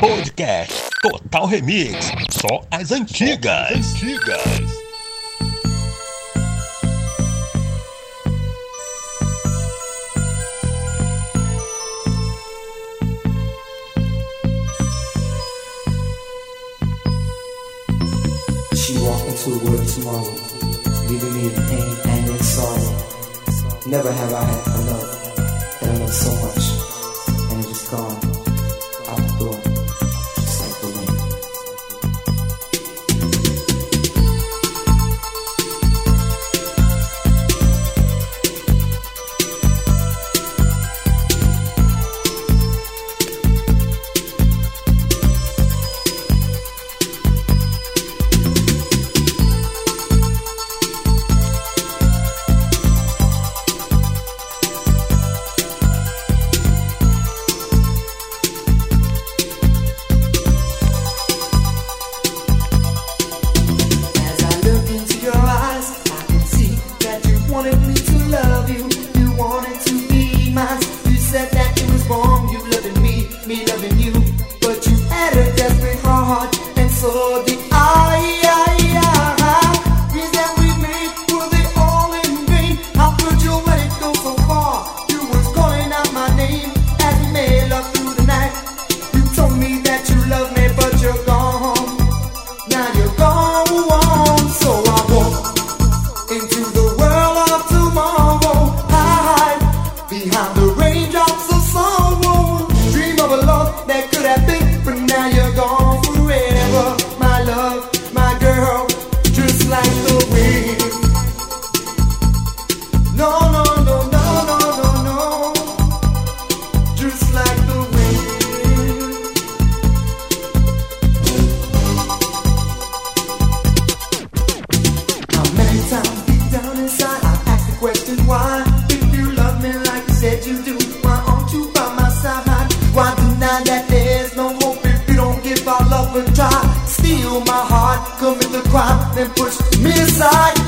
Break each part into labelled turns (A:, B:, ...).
A: Podcast Total Remix. Só as antigas. Só as antigas.
B: She walked into the world tomorrow, leaving me in pain, anger, and sorrow. Never have I had a love that I love so much,
C: that
D: thing. and push me aside.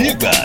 D: As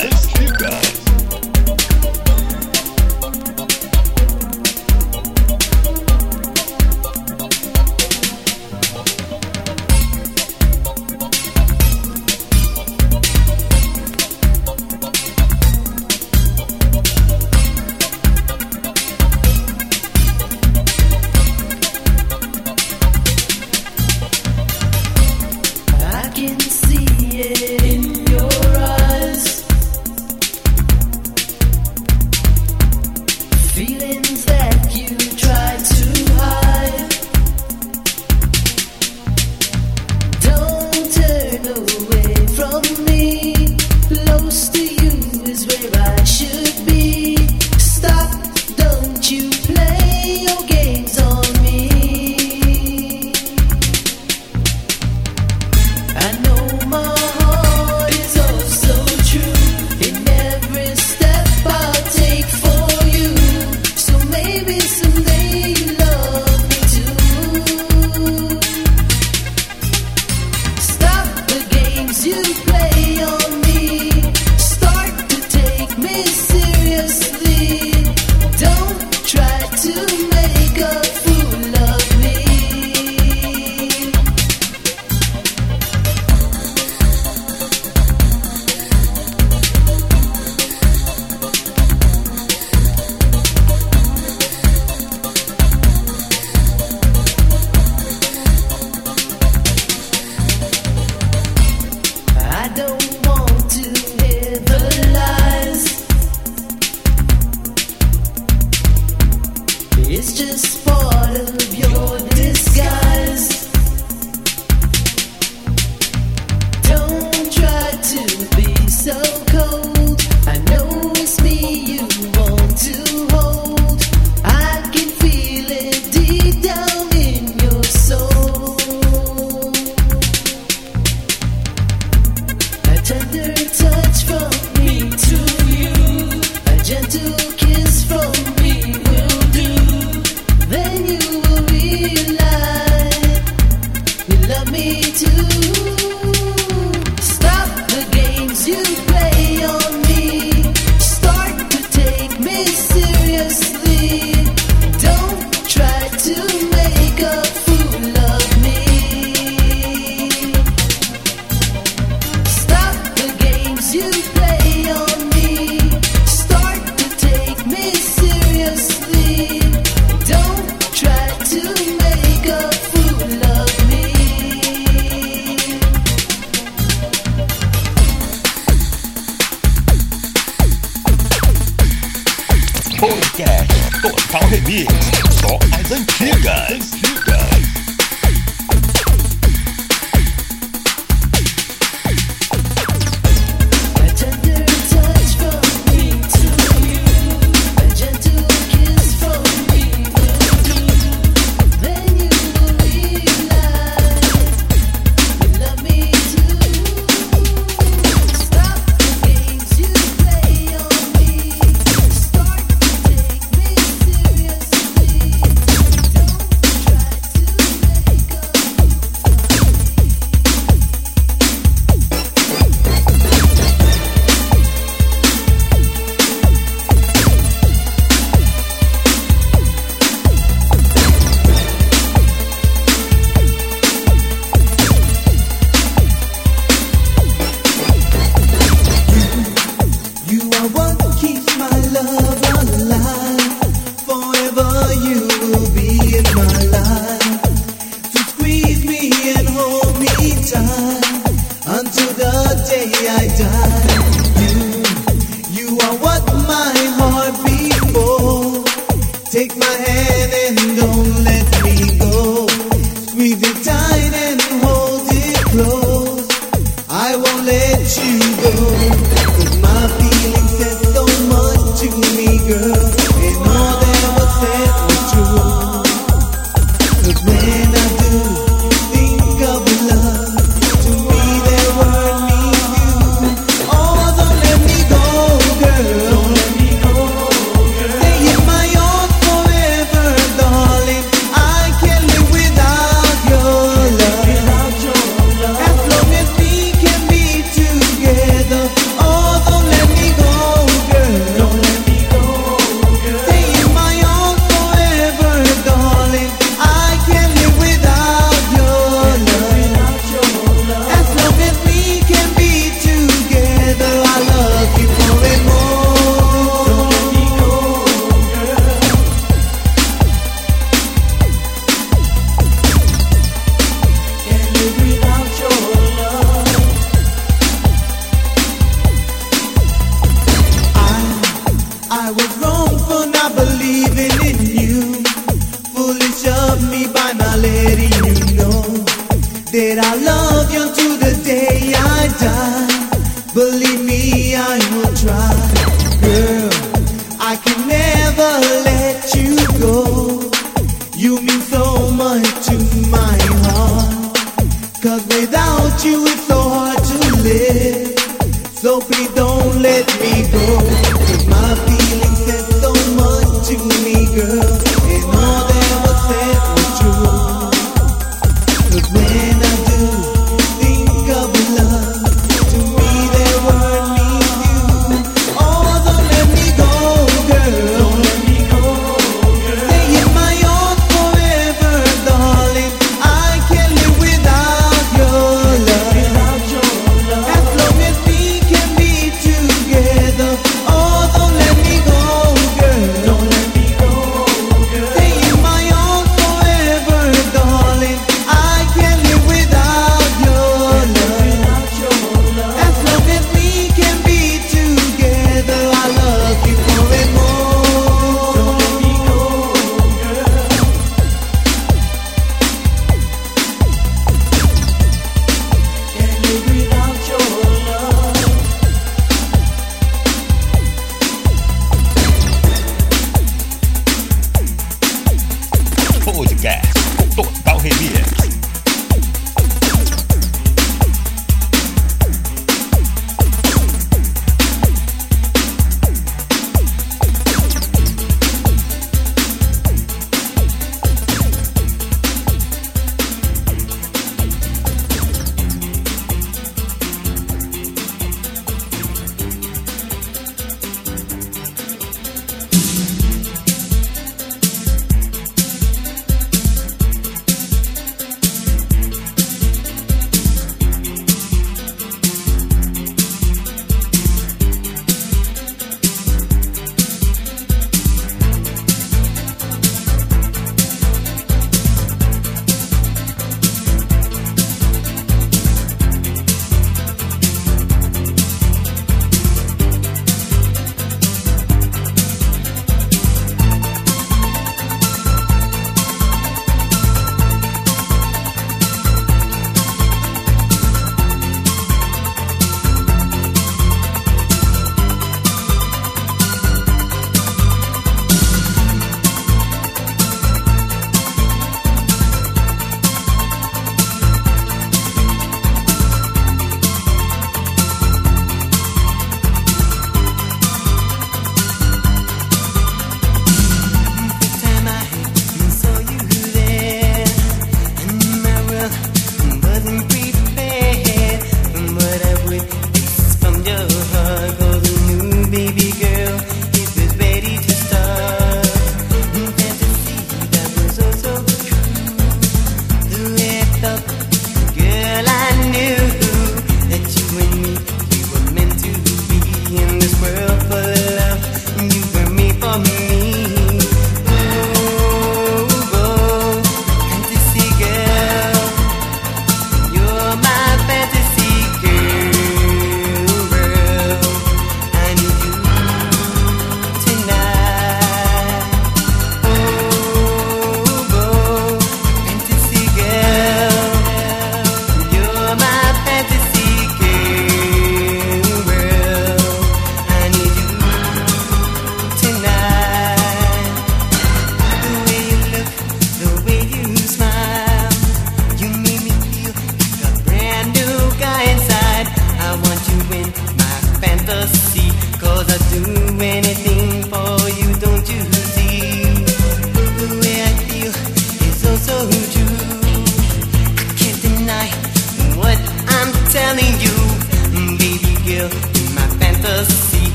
A: Ice Cube.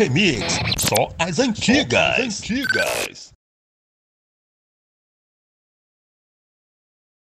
A: Remix. Só as antigas. Só as antigas.